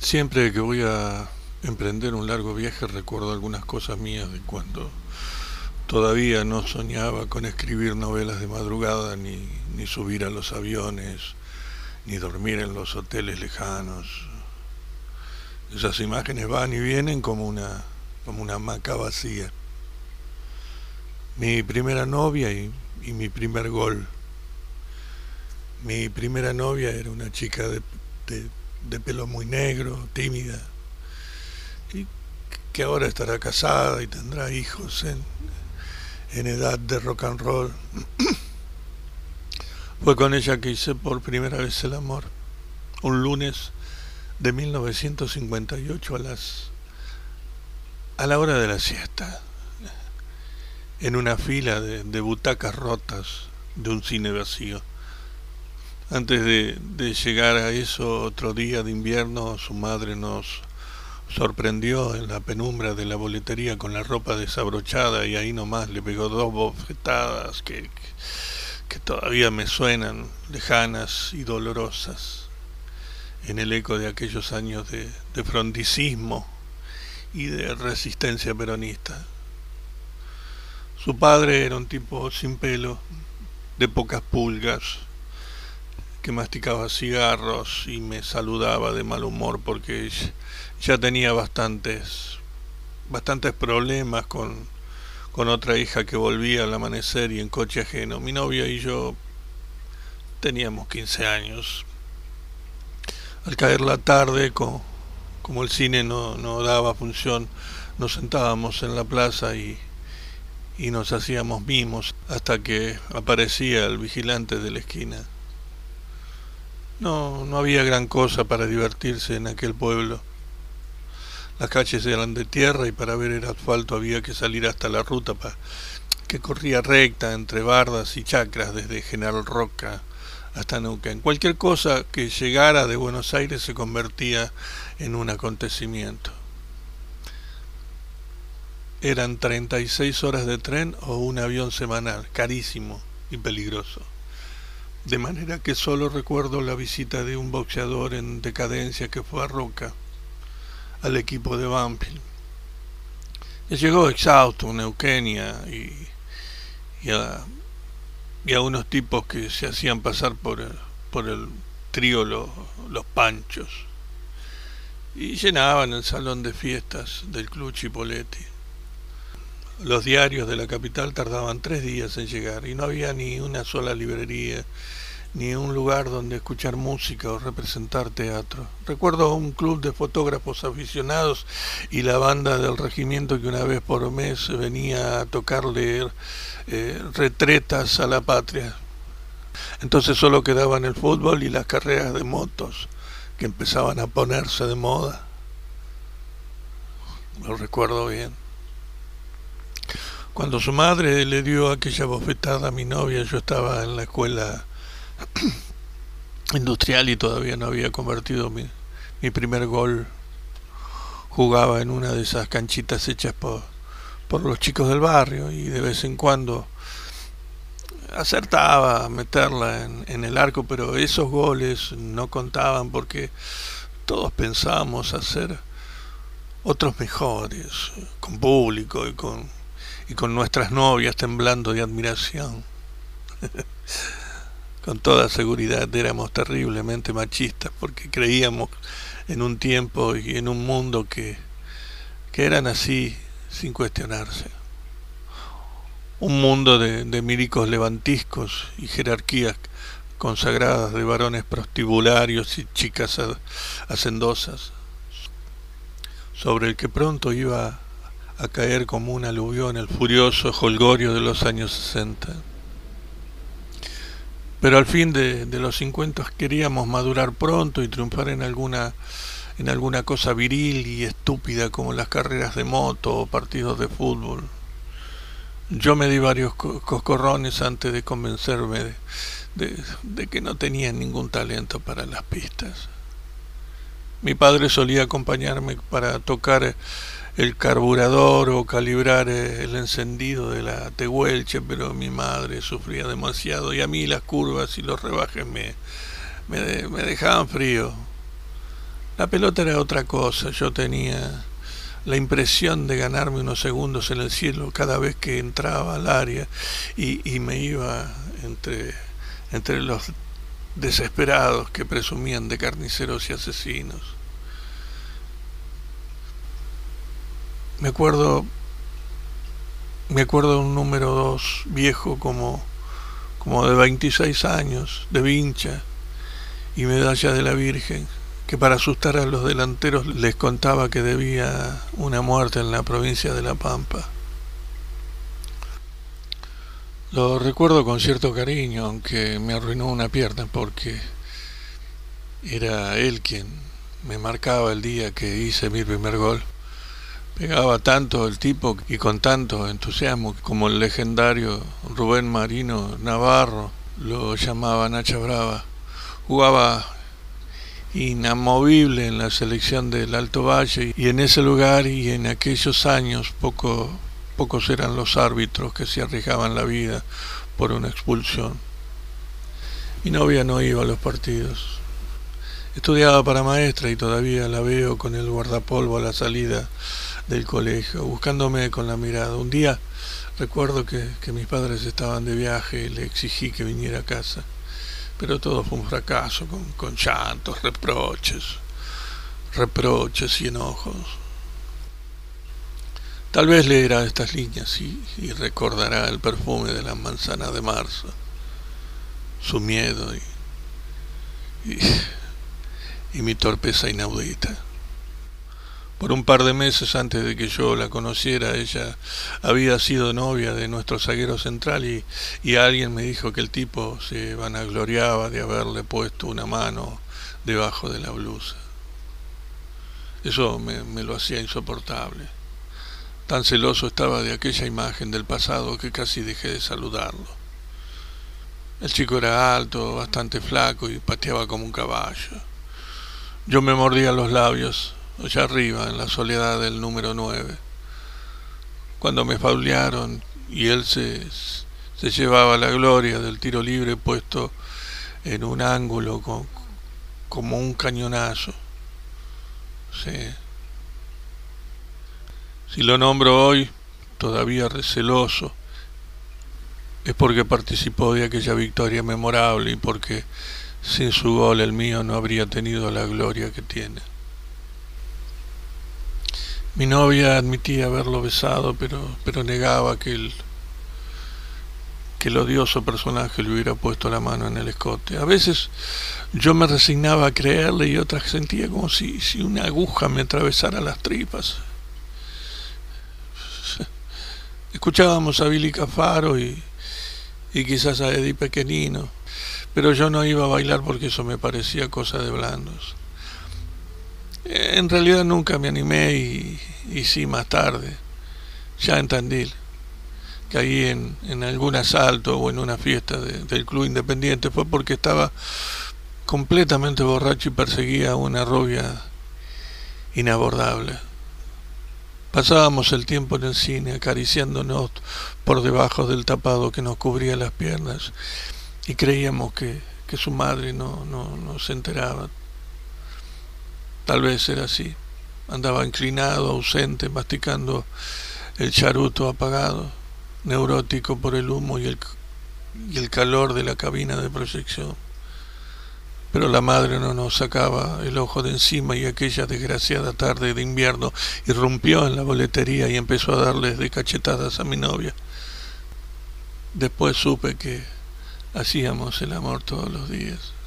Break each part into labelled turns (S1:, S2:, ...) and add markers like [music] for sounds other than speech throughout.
S1: Siempre que voy a emprender un largo viaje recuerdo algunas cosas mías de cuando todavía no soñaba con escribir novelas de madrugada, ni, ni subir a los aviones, ni dormir en los hoteles lejanos. Esas imágenes van y vienen como una, como una hamaca vacía. Mi primera novia y, mi primer gol. Mi primera novia era una chica de de pelo muy negro, tímida, y que ahora estará casada y tendrá hijos en, en edad de rock and roll. [clears throat] Fue con ella que hice por primera vez el amor, un lunes de 1958 a las a la hora de la siesta, en una fila de, de butacas rotas de un cine vacío. Antes de, de, llegar a eso, otro día de invierno, su madre nos sorprendió en la penumbra de la boletería con la ropa desabrochada y ahí nomás le pegó dos bofetadas que, que todavía me suenan lejanas y dolorosas en el eco de aquellos años de, de frondicismo y de resistencia peronista. Su padre era un tipo sin pelo, de pocas pulgas, que masticaba cigarros y me saludaba de mal humor porque ya tenía bastantes bastantes problemas con, con otra hija que volvía al amanecer y en coche ajeno. Mi novia y yo teníamos 15 años. Al caer la tarde, como, el cine no, no daba función, nos sentábamos en la plaza y, y nos hacíamos mimos hasta que aparecía el vigilante de la esquina. No, no había gran cosa para divertirse en aquel pueblo. Las calles eran de tierra y para ver el asfalto había que salir hasta la ruta que corría recta entre bardas y chacras desde General Roca hasta En Cualquier cosa que llegara de Buenos Aires se convertía en un acontecimiento. Eran 36 horas de tren o un avión semanal, carísimo y peligroso. De manera que solo recuerdo la visita de un boxeador en decadencia que fue a Roca, al equipo de Banfield. Y llegó exhausto, Eugenia y, y, a, y, a, unos tipos que se hacían pasar por el, por el trío los, los panchos. Y llenaban el salón de fiestas del Club Chipoletti. Los diarios de la capital tardaban tres días en llegar y no había ni una sola librería ni un lugar donde escuchar música o representar teatro. Recuerdo un club de fotógrafos aficionados y la banda del regimiento que una vez por mes venía a tocarle eh, retretas a la patria. Entonces solo quedaban el fútbol y las carreras de motos que empezaban a ponerse de moda. Lo recuerdo bien. Cuando su madre le dio aquella bofetada a mi novia, yo estaba en la escuela [clears throat] industrial y todavía no había convertido mi, mi, primer gol. Jugaba en una de esas canchitas hechas por, por los chicos del barrio y de vez en cuando acertaba a meterla en, en el arco, pero esos goles no contaban porque todos pensábamos hacer otros mejores, con público y con y con nuestras novias temblando de admiración. [laughs] con toda seguridad éramos terriblemente machistas porque creíamos en un tiempo y en un mundo que, que eran así sin cuestionarse. Un mundo de, de milicos levantiscos y jerarquías consagradas de varones prostibularios y chicas hacendosas, sobre el que pronto iba a caer como un aluvión el furioso holgorio de los años 60. Pero al fin de, de, los 50 queríamos madurar pronto y triunfar en alguna, en alguna cosa viril y estúpida como las carreras de moto o partidos de fútbol. Yo me di varios coscorrones antes de convencerme de, de, de que no tenía ningún talento para las pistas. Mi padre solía acompañarme para tocar el carburador o calibrar el encendido de la Tehuelche, pero mi madre sufría demasiado y a mí las curvas y los rebajes me, me, me dejaban frío. La pelota era otra cosa, yo tenía la impresión de ganarme unos segundos en el cielo cada vez que entraba al área y, y me iba entre, entre los desesperados que presumían de carniceros y asesinos. Me acuerdo me acuerdo de un número 2 viejo como como de 26 años, de vincha y medalla de la Virgen, que para asustar a los delanteros les contaba que debía una muerte en la provincia de La Pampa. Lo recuerdo con cierto cariño, aunque me arruinó una pierna porque era él quien me marcaba el día que hice mi primer gol. Pegaba tanto el tipo y con tanto entusiasmo como el legendario Rubén Marino Navarro lo llamaba Nacha Brava. Jugaba inamovible en la selección del Alto Valle y en ese lugar y en aquellos años poco, pocos eran los árbitros que se arriesgaban la vida por una expulsión. Mi novia no iba a los partidos. Estudiaba para maestra y todavía la veo con el guardapolvo a la salida del colegio, buscándome con la mirada. Un día recuerdo que, que mis padres estaban de viaje y le exigí que viniera a casa, pero todo fue un fracaso, con, con llantos, reproches, reproches y enojos. Tal vez leerá estas líneas y, y recordará el perfume de la manzana de marzo, su miedo y, y, y mi torpeza inaudita. Por un par de meses antes de que yo la conociera, ella había sido novia de nuestro zaguero central y, y alguien me dijo que el tipo se vanagloriaba de haberle puesto una mano debajo de la blusa. Eso me, me lo hacía insoportable. Tan celoso estaba de aquella imagen del pasado que casi dejé de saludarlo. El chico era alto, bastante flaco y pateaba como un caballo. Yo me mordía los labios allá arriba, en la soledad del número 9, cuando me faulearon y él se, se llevaba la gloria del tiro libre puesto en un ángulo como un cañonazo. Sí. Si lo nombro hoy, todavía receloso, es porque participó de aquella victoria memorable y porque sin su gol el mío no habría tenido la gloria que tiene. Mi novia admitía haberlo besado, pero, pero negaba que el, que el odioso personaje le hubiera puesto la mano en el escote. A veces yo me resignaba a creerle y otras sentía como si, si una aguja me atravesara las tripas. [laughs] Escuchábamos a Billy Cafaro y, y quizás a Eddie Pequenino, pero yo no iba a bailar porque eso me parecía cosa de blandos. En realidad nunca me animé y, y sí más tarde, ya en Tandil, ahí en, en algún asalto o en una fiesta de, del Club Independiente fue porque estaba completamente borracho y perseguía a una rubia inabordable. Pasábamos el tiempo en el cine acariciándonos por debajo del tapado que nos cubría las piernas y creíamos que, que su madre no, no, no se enteraba. Tal vez era así. Andaba inclinado, ausente, masticando el charuto apagado, neurótico por el humo y el, el calor de la cabina de proyección. Pero la madre no nos sacaba el ojo de encima y aquella desgraciada tarde de invierno irrumpió en la boletería y empezó a darles de cachetadas a mi novia. Después supe que hacíamos el amor todos los días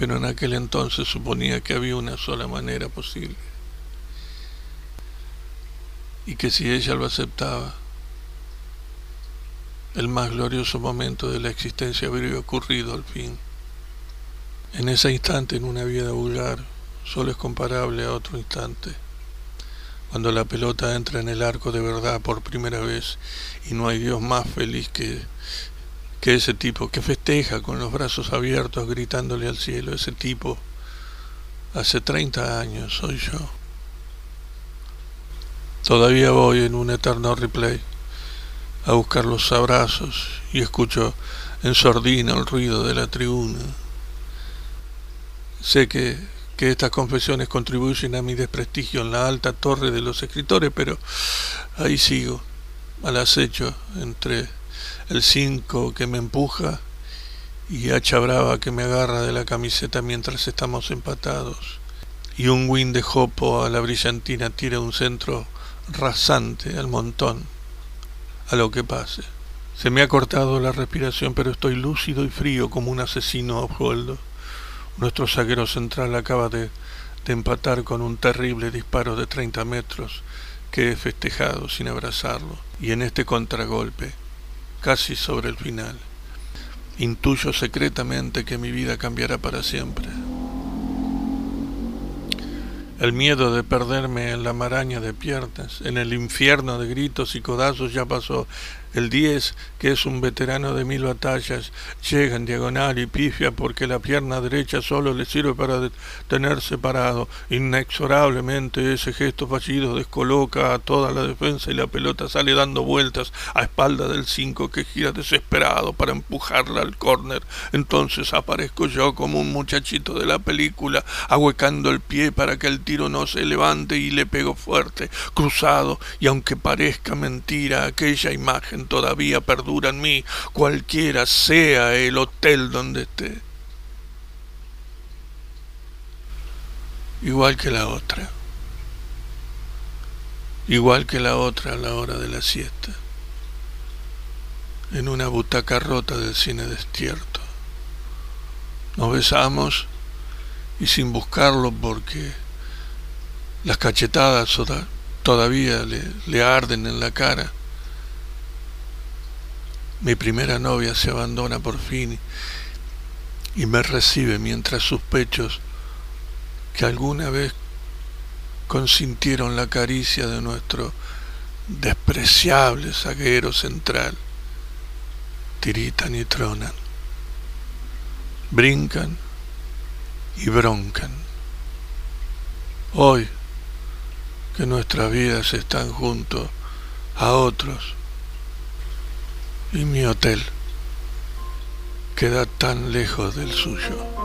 S1: pero en aquel entonces suponía que había una sola manera posible y que si ella lo aceptaba, el más glorioso momento de la existencia habría ocurrido al fin. En ese instante en una vida vulgar solo es comparable a otro instante, cuando la pelota entra en el arco de verdad por primera vez y no hay Dios más feliz que que ese tipo que festeja con los brazos abiertos gritándole al cielo, ese tipo hace 30 años soy yo. Todavía voy en un eterno replay a buscar los abrazos y escucho en sordina el ruido de la tribuna. Sé que, que estas confesiones contribuyen a mi desprestigio en la alta torre de los escritores, pero ahí sigo, al acecho entre el cinco que me empuja y hacha brava que me agarra de la camiseta mientras estamos empatados. Y un win de jopo a la brillantina tira un centro rasante al montón, a lo que pase. Se me ha cortado la respiración, pero estoy lúcido y frío como un asesino a. Nuestro zaguero central acaba de, de empatar con un terrible disparo de 30 metros que he festejado sin abrazarlo. Y en este contragolpe, casi sobre el final, Intuyo secretamente que mi vida cambiará para siempre. El miedo de perderme en la maraña de piernas, en el infierno de gritos y codazos ya pasó. El 10, que es un veterano de mil batallas, llega en diagonal y pifia porque la pierna derecha solo le sirve para tenerse parado. Inexorablemente ese gesto fallido descoloca a toda la defensa y la pelota sale dando vueltas a espalda del 5 que gira desesperado para empujarla al córner. Entonces aparezco yo como un muchachito de la película, ahuecando el pie para que el tiro no se levante y le pego fuerte, cruzado, y aunque parezca mentira aquella imagen todavía perdura en mí, cualquiera sea el hotel donde esté. Igual que la otra. Igual que la otra a la hora de la siesta. En una butaca rota del cine destierto. Nos besamos y sin buscarlo porque las cachetadas todavía le, le arden en la cara mi primera novia se abandona por fin y me recibe mientras sus pechos, que alguna vez consintieron la caricia de nuestro despreciable zaguero central, tiritan y tronan, brincan y broncan. Hoy que nuestras vidas están junto a otros, y mi hotel queda tan lejos del suyo.